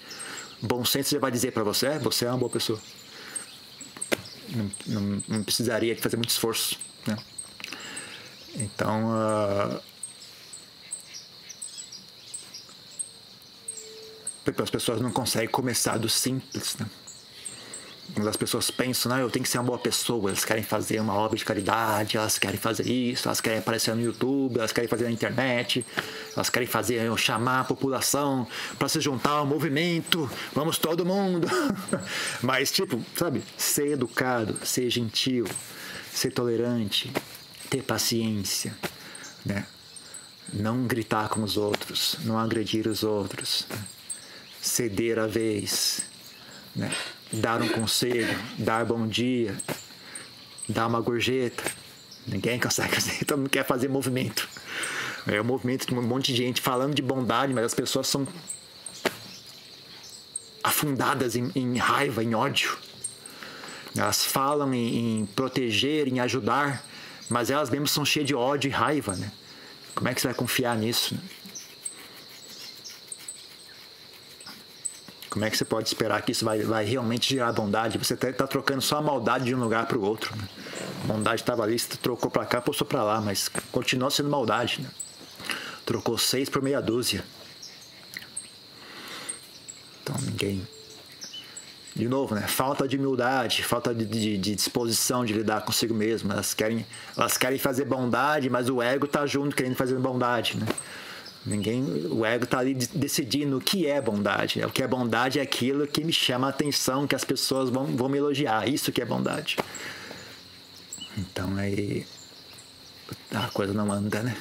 Bom senso já vai dizer para você, é, você é uma boa pessoa. Não, não, não precisaria de fazer muito esforço, né? Então, uh, as pessoas não conseguem começar do simples, né? Quando as pessoas pensam, ah, eu tenho que ser uma boa pessoa, elas querem fazer uma obra de caridade, elas querem fazer isso, elas querem aparecer no YouTube, elas querem fazer na internet, elas querem fazer, chamar a população para se juntar ao movimento, vamos todo mundo. Mas, tipo, sabe, ser educado, ser gentil, ser tolerante, ter paciência, né? Não gritar com os outros, não agredir os outros. Né? ceder a vez, né? Dar um conselho, dar bom dia, dar uma gorjeta. Ninguém consegue fazer, todo mundo quer fazer movimento. É um movimento de um monte de gente falando de bondade, mas as pessoas são afundadas em, em raiva, em ódio. Elas falam em, em, proteger, em ajudar, mas elas mesmas são cheias de ódio e raiva, né? Como é que você vai confiar nisso? Né? Como é que você pode esperar que isso vai, vai realmente gerar bondade? Você está tá trocando só a maldade de um lugar para o outro. Né? A bondade estava ali, você trocou para cá, passou para lá, mas continua sendo maldade. Né? Trocou seis por meia dúzia. Então ninguém. De novo, né? Falta de humildade, falta de, de, de, disposição de lidar consigo mesmo. Elas querem, elas querem fazer bondade, mas o ego está junto querendo fazer bondade, né? Ninguém, o ego está ali decidindo o que é bondade. O que é bondade é aquilo que me chama a atenção, que as pessoas vão, vão me elogiar. Isso que é bondade. Então aí a coisa não anda, né?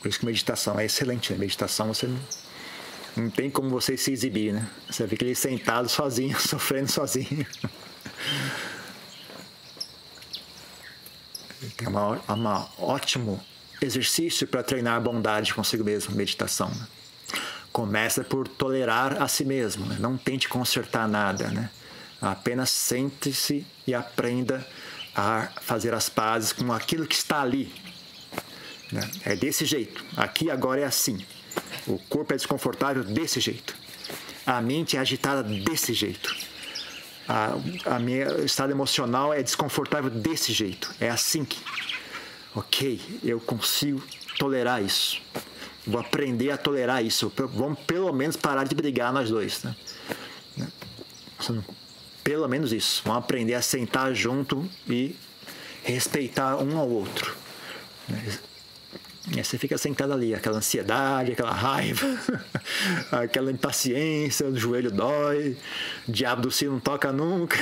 Por isso que meditação é excelente. Né? Meditação você não, tem como você se exibir, né? Você fica ali sentado sozinho, sofrendo sozinho. É uma, uma ótimo exercício para treinar a bondade consigo mesmo, meditação. Né? Começa por tolerar a si mesmo, né? não tente consertar nada, né? Apenas sente-se e aprenda a fazer as pazes com aquilo que está ali. Né? É desse jeito. Aqui agora é assim. O corpo é desconfortável desse jeito. A mente é agitada desse jeito. A, a minha estado emocional é desconfortável desse jeito. É assim que. Ok, eu consigo tolerar isso. Vou aprender a tolerar isso. Vamos pelo menos parar de brigar nós dois. Né? Pelo menos isso. Vamos aprender a sentar junto e respeitar um ao outro. E você fica sentado ali, aquela ansiedade, aquela raiva, aquela impaciência, o joelho dói, o diabo do sino não toca nunca.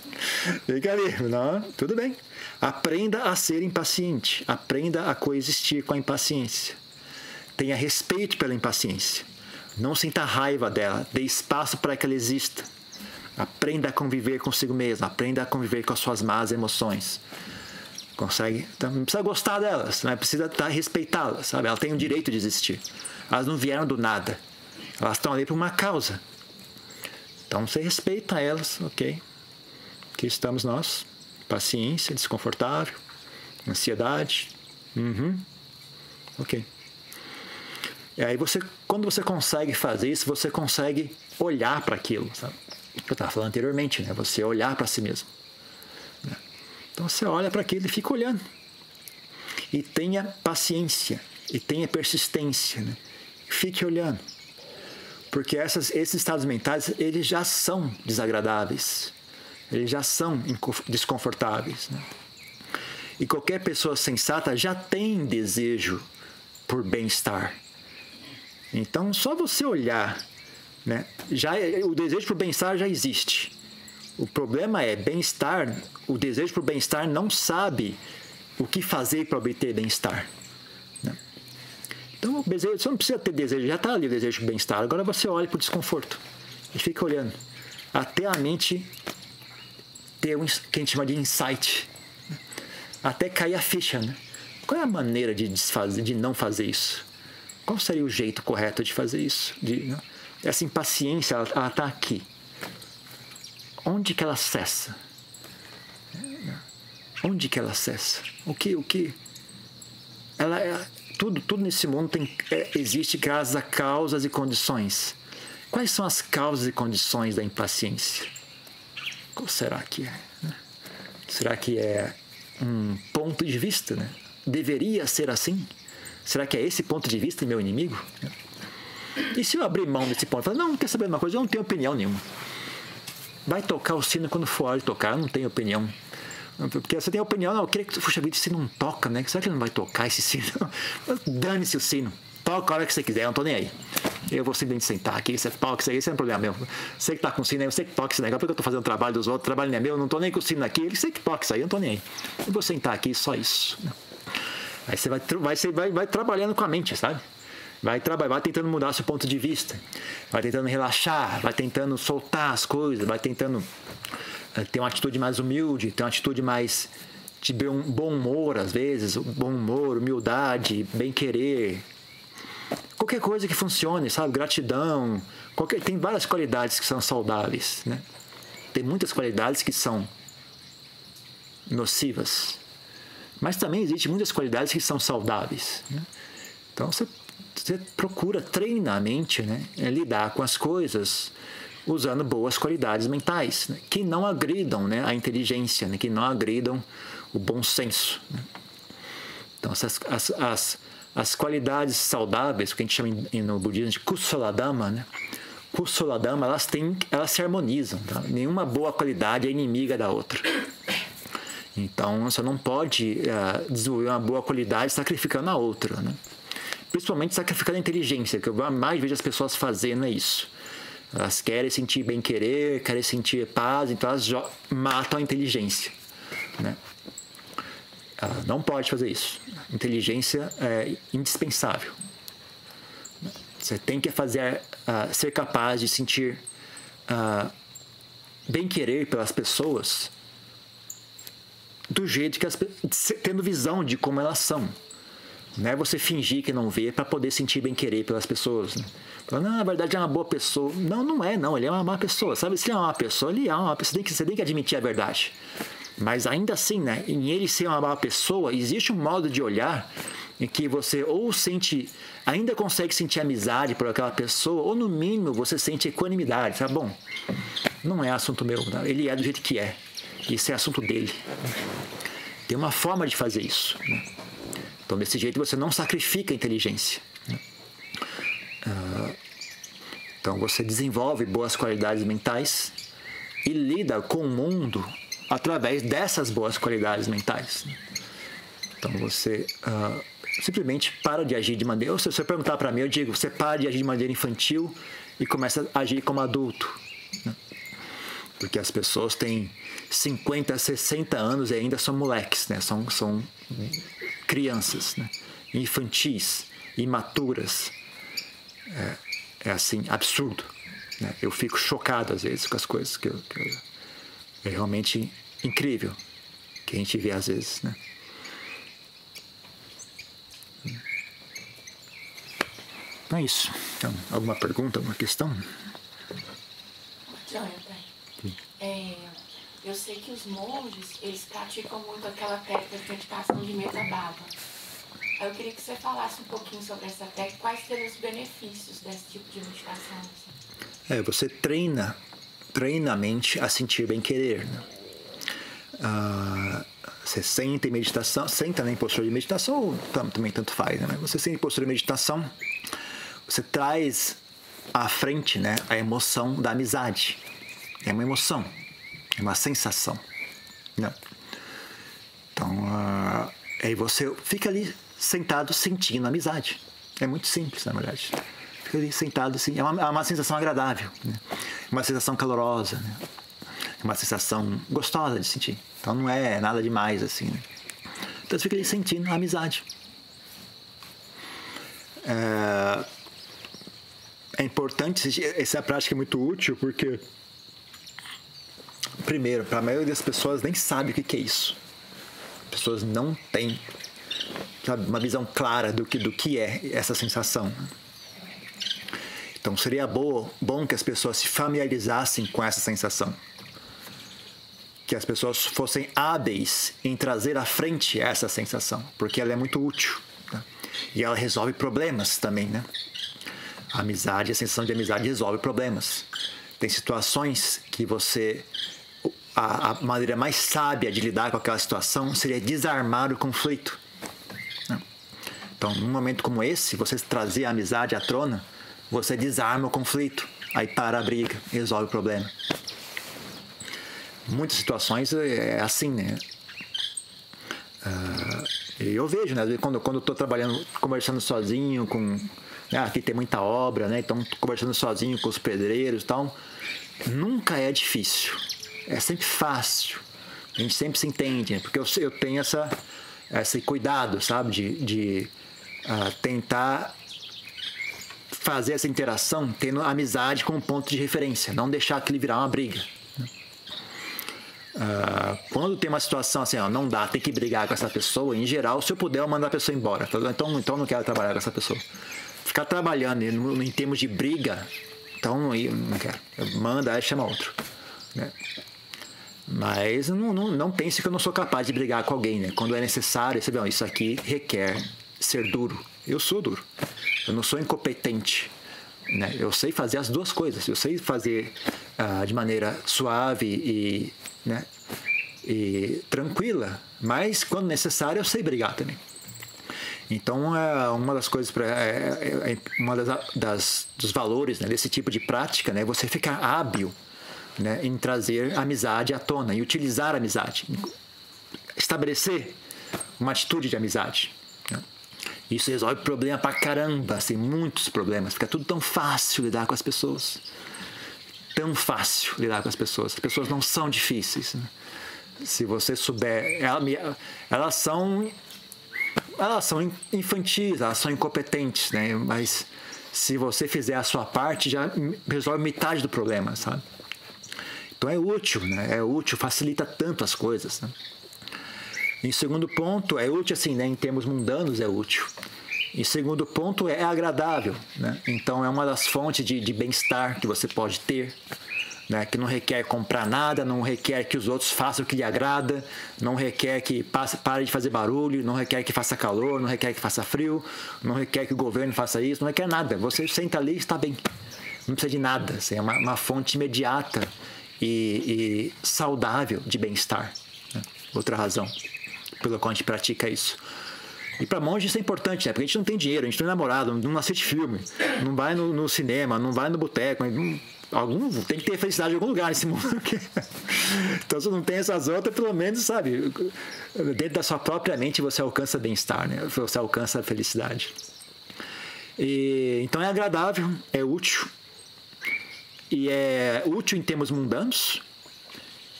fica ali, não, tudo bem. Aprenda a ser impaciente, aprenda a coexistir com a impaciência. Tenha respeito pela impaciência. Não sinta raiva dela, dê espaço para que ela exista. Aprenda a conviver consigo mesmo, aprenda a conviver com as suas más emoções. Consegue? Então, não precisa gostar delas, mas precisa tá, respeitá-las, sabe? Elas têm o direito de existir. Elas não vieram do nada. Elas estão ali por uma causa. Então você respeita elas, ok? Aqui estamos nós. Paciência, desconfortável, ansiedade. Uhum. Ok. E aí você, quando você consegue fazer isso, você consegue olhar para aquilo, sabe? Que eu estava falando anteriormente, né? Você olhar para si mesmo. Então você olha para aquilo e fica olhando. E tenha paciência, e tenha persistência. Né? Fique olhando. Porque essas, esses estados mentais, eles já são desagradáveis. Eles já são desconfortáveis. Né? E qualquer pessoa sensata já tem desejo por bem-estar. Então, só você olhar, né? já, o desejo por bem-estar já existe. O problema é bem-estar, o desejo por bem-estar não sabe o que fazer para obter bem-estar. Né? Então, o desejo, você não precisa ter desejo, já está ali o desejo por bem-estar. Agora você olha para o desconforto e fica olhando. Até a mente ter um que a gente chama de insight. Né? Até cair a ficha. Né? Qual é a maneira de desfazer, de não fazer isso? Qual seria o jeito correto de fazer isso? De, né? Essa impaciência, ela está aqui onde que ela cessa? Onde que ela cessa? O que, o que? Ela é, tudo, tudo nesse mundo tem, é, existe graças a causas e condições. Quais são as causas e condições da impaciência? Qual será que é? Né? Será que é um ponto de vista? Né? Deveria ser assim? Será que é esse ponto de vista meu inimigo? E se eu abrir mão desse ponto? Falar, não, não quer saber de uma coisa? Eu não tenho opinião nenhuma. Vai tocar o sino quando for hora de tocar, eu não tenho opinião. Porque você tem opinião, não, eu queria que, puxa vida, esse não toca, né? Será que ele não vai tocar esse sino? Dane-se o sino. Toca a hora que você quiser, eu não tô nem aí. Eu vou simplesmente sentar aqui, você toca isso aí, isso é um problema meu. Você que tá com sino aí, você que toca esse negócio, porque eu tô fazendo o trabalho dos outros, o trabalho não é meu, eu não tô nem com o sino aqui, você que toca isso aí, eu não tô nem aí. Eu vou sentar aqui, só isso. Aí você vai, vai, vai, vai trabalhando com a mente, sabe? Vai trabalhar, vai tentando mudar seu ponto de vista, vai tentando relaxar, vai tentando soltar as coisas, vai tentando eh, ter uma atitude mais humilde, ter uma atitude mais de bom humor às vezes, bom humor, humildade, bem querer, qualquer coisa que funcione, sabe? Gratidão, qualquer, tem várias qualidades que são saudáveis, né? Tem muitas qualidades que são nocivas, mas também existem muitas qualidades que são saudáveis. Né? Então você você procura treina a mente, né? É lidar com as coisas usando boas qualidades mentais, né? que não agridam né, a inteligência, né? que não agridam o bom senso. Né? Então, essas, as, as, as qualidades saudáveis, que a gente chama no budismo de kusaladama, né? kusaladama, elas, têm, elas se harmonizam. Tá? Nenhuma boa qualidade é inimiga da outra. Então, você não pode uh, desenvolver uma boa qualidade sacrificando a outra. Né? Principalmente sacrificando a inteligência, que eu mais vejo as pessoas fazendo é isso. Elas querem sentir bem querer, querem sentir paz, então elas matam a inteligência, né? Uh, não pode fazer isso. Inteligência é indispensável. Você tem que fazer, uh, ser capaz de sentir uh, bem querer pelas pessoas do jeito que as tendo visão de como elas são. Não é você fingir que não vê para poder sentir bem querer pelas pessoas. Né? Falando, na verdade é uma boa pessoa. Não, não é, não. Ele é uma má pessoa. Sabe, se ele é uma má pessoa, ele é uma pessoa. Você tem que, você tem que admitir a verdade. Mas ainda assim, né, em ele ser uma má pessoa, existe um modo de olhar em que você ou sente, ainda consegue sentir amizade por aquela pessoa, ou no mínimo você sente equanimidade, tá bom? Não é assunto meu, não. ele é do jeito que é. Isso é assunto dele. Tem uma forma de fazer isso. Né? Então, desse jeito você não sacrifica a inteligência. Uh, então, você desenvolve boas qualidades mentais e lida com o mundo através dessas boas qualidades mentais. Então você uh, simplesmente para de agir de maneira. Ou se você perguntar para mim, eu digo: você para de agir de maneira infantil e começa a agir como adulto. Né? Porque as pessoas têm 50, 60 anos e ainda são moleques, né? são, são crianças, né? infantis, imaturas. É, é assim, absurdo. Né? Eu fico chocado às vezes com as coisas que eu, que eu é realmente incrível que a gente vê às vezes, né? Então é isso. Então, alguma pergunta, alguma questão? Jonathan, é, eu sei que os monges, eles praticam muito aquela técnica de meditação de metababa. Eu queria que você falasse um pouquinho sobre essa técnica, quais seriam os benefícios desse tipo de meditação. É, você treina treina a mente a sentir bem querer. Né? Ah, você senta em meditação, senta né, postura de meditação, ou também tanto faz, né? Você senta em postura de meditação, você traz à frente né, a emoção da amizade. É uma emoção, uma sensação. Né? Então, uh, aí você fica ali sentado sentindo amizade. É muito simples, na verdade. Fica ali sentado assim, é uma, é uma sensação agradável. Né? uma sensação calorosa, né? uma sensação gostosa de sentir. Então não é nada demais assim. Né? Então você fica ali sentindo amizade. É, é importante, essa prática é muito útil porque, primeiro, para a maioria das pessoas nem sabe o que é isso. As pessoas não têm sabe, uma visão clara do que, do que é essa sensação. Então seria boa, bom que as pessoas se familiarizassem com essa sensação. Que as pessoas fossem hábeis em trazer à frente essa sensação, porque ela é muito útil. Né? E ela resolve problemas também, né? A amizade, a sensação de amizade resolve problemas. Tem situações que você. A, a maneira mais sábia de lidar com aquela situação seria desarmar o conflito. Né? Então, num momento como esse, você trazer a amizade à trona você desarma o conflito, aí para a briga, resolve o problema. Muitas situações é assim, né? Uh, eu vejo, né? Quando, quando eu estou trabalhando, conversando sozinho com. Ah, aqui tem muita obra, né? Então, conversando sozinho com os pedreiros e tal. Nunca é difícil. É sempre fácil. A gente sempre se entende, né? Porque eu, eu tenho essa, esse cuidado, sabe? De, de uh, tentar fazer essa interação tendo amizade como ponto de referência, não deixar aquilo virar uma briga. Uh, quando tem uma situação assim, ó, não dá, tem que brigar com essa pessoa, em geral, se eu puder, eu mando a pessoa embora. Então, então não quero trabalhar com essa pessoa. Ficar trabalhando em, em termos de briga, então não quero. Manda, aí chama outro. Né? Mas não, não, não pense que eu não sou capaz de brigar com alguém, né? Quando é necessário, você isso aqui requer ser duro. Eu sou duro. Eu não sou incompetente. Né? Eu sei fazer as duas coisas. Eu sei fazer uh, de maneira suave e, né? e tranquila, mas quando necessário eu sei brigar também. Então, é uma das coisas, pra, é, é, é uma das, das, dos valores né, desse tipo de prática, né, você ficar hábil né, em trazer amizade à tona e utilizar a amizade, estabelecer uma atitude de amizade. Isso resolve problema pra caramba, assim, muitos problemas. Fica tudo tão fácil lidar com as pessoas. Tão fácil lidar com as pessoas. As pessoas não são difíceis. Né? Se você souber, elas são elas são infantis, elas são incompetentes, né? Mas se você fizer a sua parte, já resolve metade do problema, sabe? Então é útil, né? É útil, facilita tanto as coisas. Né? Em segundo ponto, é útil assim, né? Em termos mundanos é útil. Em segundo ponto, é agradável, né? Então é uma das fontes de, de bem-estar que você pode ter né, que não requer comprar nada, não requer que os outros façam o que lhe agrada, não requer que passe, pare de fazer barulho, não requer que faça calor, não requer que faça frio, não requer que o governo faça isso, não requer nada. Você senta ali e está bem. Não precisa de nada. Assim, é uma, uma fonte imediata e, e saudável de bem-estar. Né? Outra razão pela qual a gente pratica isso. E para monge isso é importante, né? Porque a gente não tem dinheiro, a gente é namorado, não assiste filme, não vai no, no cinema, não vai no boteco, algum tem que ter felicidade em algum lugar nesse mundo. então, se não tem essas outras, pelo menos, sabe, dentro da sua própria mente você alcança bem-estar, né? Você alcança a felicidade. E, então é agradável, é útil. E é útil em termos mundanos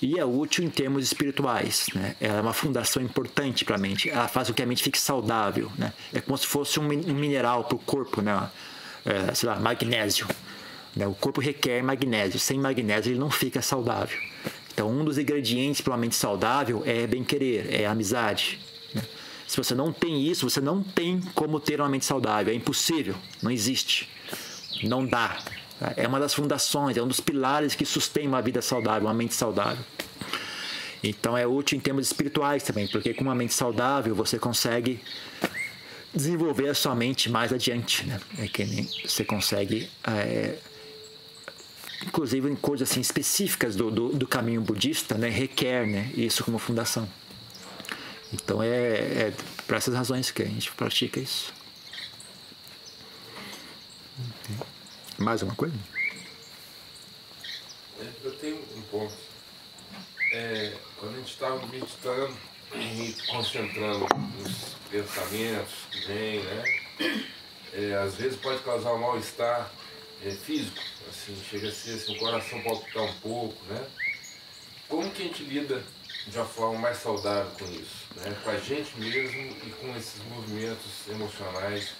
e é útil em termos espirituais. Né? Ela é uma fundação importante para a mente. Ela faz com que a mente fique saudável. Né? É como se fosse um mineral para o corpo, né? É, sei lá, magnésio. Né? O corpo requer magnésio. Sem magnésio ele não fica saudável. Então, um dos ingredientes para uma mente saudável é bem-querer, é amizade. Né? Se você não tem isso, você não tem como ter uma mente saudável. É impossível, não existe. Não dá. É uma das fundações, é um dos pilares que sustém uma vida saudável, uma mente saudável. Então é útil em termos espirituais também, porque com uma mente saudável você consegue desenvolver a sua mente mais adiante, né? É que você consegue é, inclusive em coisas assim específicas do, do, do, caminho budista, né, requer né, isso como fundação. Então é, é por essas razões que a gente pratica isso. Mais uma coisa? É, eu tenho um ponto. É, quando a gente está meditando e concentrando nos pensamentos que vêm, né? É, às vezes pode causar um mal-estar é, físico assim, chega a ser assim, o coração palpitar um pouco, né? Como que a gente lida de uma forma mais saudável com isso? Né? Com a gente mesmo e com esses movimentos emocionais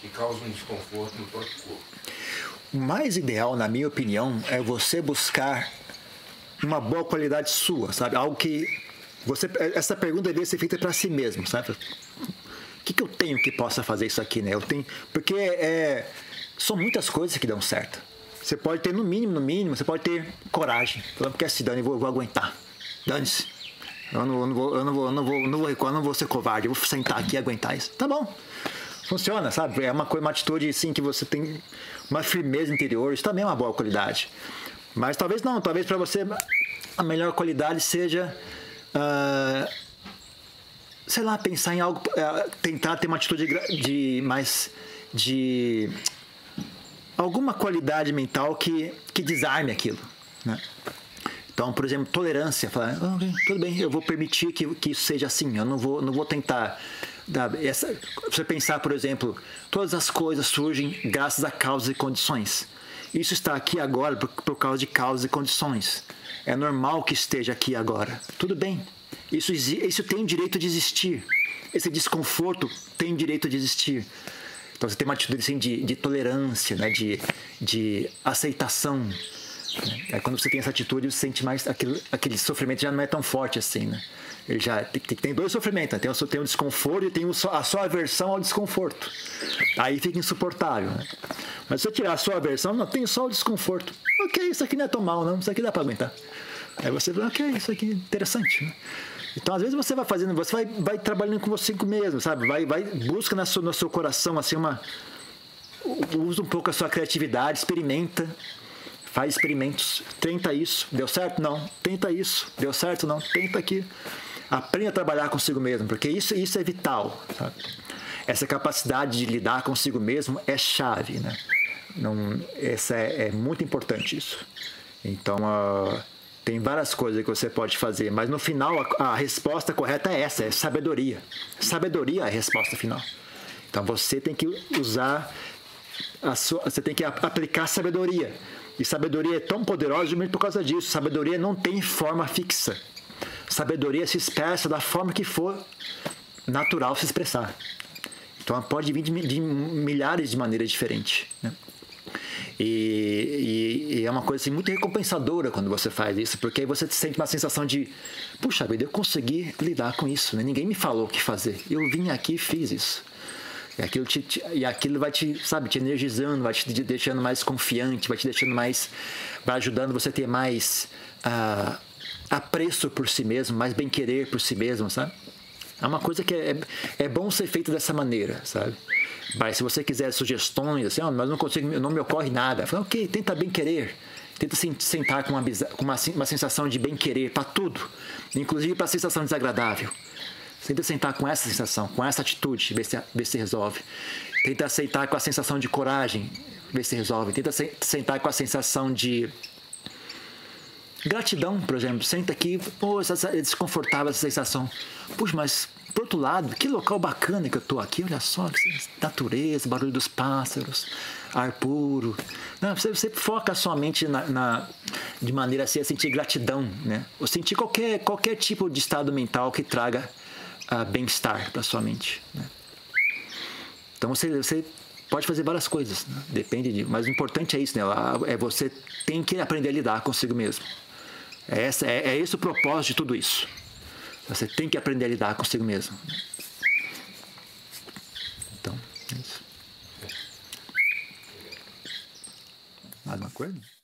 que causam desconforto no próprio corpo. Mais ideal, na minha opinião, é você buscar uma boa qualidade sua, sabe? Algo que você essa pergunta deveria ser feita para si mesmo, sabe? O que, que eu tenho que possa fazer isso aqui, né? Eu tenho porque é, são muitas coisas que dão certo. Você pode ter, no mínimo, no mínimo, você pode ter coragem. Falando, porque assim, Dani, eu vou, vou aguentar. Dane-se. Eu não, eu não vou, eu não vou, eu não vou, não vou recuar, não vou ser covarde. Eu vou sentar aqui e aguentar isso. Tá bom. Funciona, sabe? É uma, coisa, uma atitude, assim, que você tem uma firmeza interior. Isso também é uma boa qualidade. Mas talvez não. Talvez para você a melhor qualidade seja... Uh, sei lá, pensar em algo, uh, tentar ter uma atitude de, mais de alguma qualidade mental que, que desarme aquilo. Né? Então, por exemplo, tolerância. Falar, okay, tudo bem, eu vou permitir que, que isso seja assim. Eu não vou, não vou tentar. Dar essa, você pensar, por exemplo, todas as coisas surgem graças a causas e condições. Isso está aqui agora por, por causa de causas e condições. É normal que esteja aqui agora. Tudo bem. Isso, isso tem direito de existir. Esse desconforto tem direito de existir. Então você tem uma atitude assim, de, de tolerância, né? de, de aceitação. Né? É quando você tem essa atitude, você sente mais. Aquele, aquele sofrimento já não é tão forte assim, né? Ele já tem, tem dois sofrimentos, né? tem, o, tem o desconforto e tem o, a sua aversão ao desconforto. Aí fica insuportável. Né? Mas se eu tirar a sua aversão, não, tem só o desconforto. Ok, isso aqui não é tão mal, não. Isso aqui dá para aguentar. Aí você vê, ok, isso aqui é interessante. Né? Então, às vezes você vai fazendo, você vai, vai trabalhando com você mesmo, sabe? Vai, vai busca no seu, no seu coração assim uma usa um pouco a sua criatividade, experimenta, faz experimentos, tenta isso, deu certo? Não, tenta isso, deu certo? Não, tenta aqui. Aprenda a trabalhar consigo mesmo, porque isso, isso é vital, sabe? Essa capacidade de lidar consigo mesmo é chave, né? Não, essa é, é muito importante isso. Então, uh, tem várias coisas que você pode fazer, mas no final a, a resposta correta é essa, é sabedoria. Sabedoria é a resposta final. Então você tem que usar sua, você tem que aplicar sabedoria. E sabedoria é tão poderosa justamente por causa disso. Sabedoria não tem forma fixa. sabedoria se expressa da forma que for natural se expressar. Então ela pode vir de, de milhares de maneiras diferentes. Né? E, e, e, é uma coisa assim, muito recompensadora quando você faz isso, porque aí você sente uma sensação de, puxa vida, eu consegui lidar com isso, né? ninguém me falou o que fazer, eu vim aqui e fiz isso. E aquilo, te, te, e aquilo vai te, sabe, te energizando, vai te deixando mais confiante, vai te deixando mais, vai ajudando você a ter mais uh, apreço por si mesmo, mais bem-querer por si mesmo, sabe? É uma coisa que é, é bom ser feito dessa maneira, sabe? Mas se você quiser sugestões, assim, oh, mas não consigo, não me ocorre nada. Fala, ok, tenta bem querer. Tenta se sentar com uma, com uma, uma sensação de bem querer para tudo, inclusive para a sensação desagradável. Tenta sentar com essa sensação, com essa atitude, ver se, ver se resolve. Tenta aceitar com a sensação de coragem, ver se resolve. Tenta sentar com a sensação de Gratidão, por exemplo, senta aqui, pô, é desconfortável essa sensação. Puxa, mas por outro lado, que local bacana que eu tô aqui, olha só, natureza, barulho dos pássaros, ar puro. Não, você, você foca a sua mente na, na, de maneira assim a sentir gratidão, né? Ou sentir qualquer, qualquer tipo de estado mental que traga uh, bem-estar para sua mente. Né? Então você, você pode fazer várias coisas, né? depende de. Mas o importante é isso, né? É você tem que aprender a lidar consigo mesmo. É, essa, é, é esse o propósito de tudo isso. Você tem que aprender a lidar consigo mesmo. Então, é isso. Mais uma coisa?